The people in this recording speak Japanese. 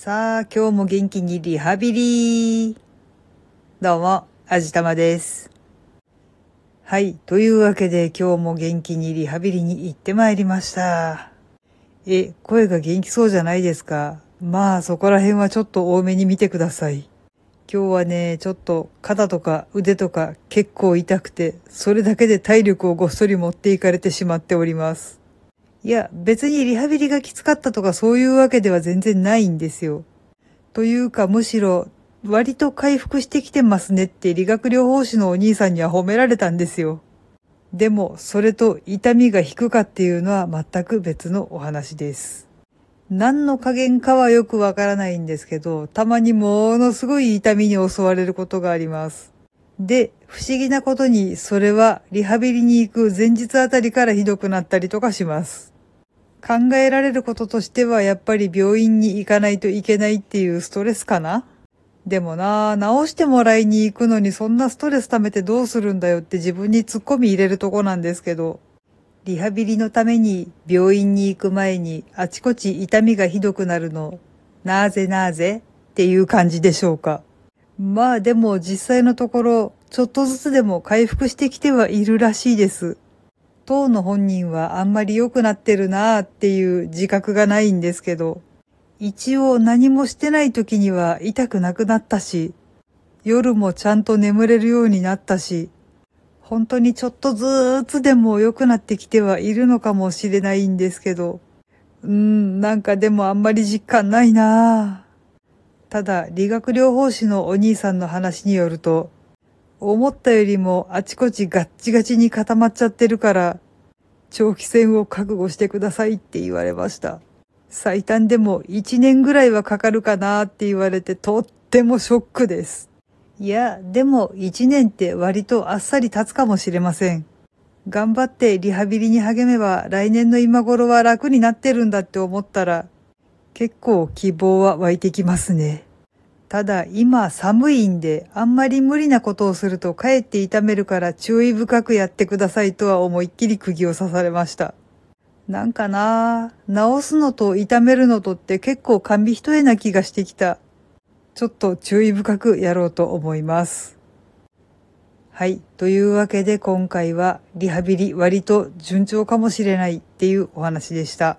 さあ、今日も元気にリハビリどうも、あじたまです。はい。というわけで今日も元気にリハビリに行ってまいりました。え、声が元気そうじゃないですか？まあそこら辺はちょっと多めに見てください。今日はね、ちょっと肩とか腕とか結構痛くて、それだけで体力をごっそり持っていかれてしまっております。いや、別にリハビリがきつかったとかそういうわけでは全然ないんですよ。というかむしろ、割と回復してきてますねって理学療法士のお兄さんには褒められたんですよ。でも、それと痛みが引くかっていうのは全く別のお話です。何の加減かはよくわからないんですけど、たまにものすごい痛みに襲われることがあります。で、不思議なことに、それはリハビリに行く前日あたりからひどくなったりとかします。考えられることとしては、やっぱり病院に行かないといけないっていうストレスかな？でもなぁ、治してもらいに行くのにそんなストレス溜めてどうするんだよって自分に突っ込み入れるとこなんですけど、リハビリのために病院に行く前にあちこち痛みがひどくなるの、なぜなぜっていう感じでしょうか。まあでも実際のところ、ちょっとずつでも回復してきてはいるらしいです。当の本人はあんまり良くなってるなーっていう自覚がないんですけど、一応何もしてない時には痛くなくなったし、夜もちゃんと眠れるようになったし、本当にちょっとずつでも良くなってきてはいるのかもしれないんですけど、うーん、なんかでもあんまり実感ないなぁ。ただ、理学療法士のお兄さんの話によると、思ったよりもあちこちガッチガチに固まっちゃってるから、長期戦を覚悟してくださいって言われました。最短でも1年ぐらいはかかるかなって言われてとってもショックです。いや、でも1年って割とあっさり経つかもしれません。頑張ってリハビリに励めば来年の今頃は楽になってるんだって思ったら結構希望は湧いてきますね。ただ今寒いんであんまり無理なことをするとかえって痛めるから注意深くやってくださいとは思いっきり釘を刺されました。なんかなぁ治すのと痛めるのとって結構紙一重な気がしてきた。ちょっと注意深くやろうと思います。はい。というわけで今回はリハビリ割と順調かもしれないっていうお話でした。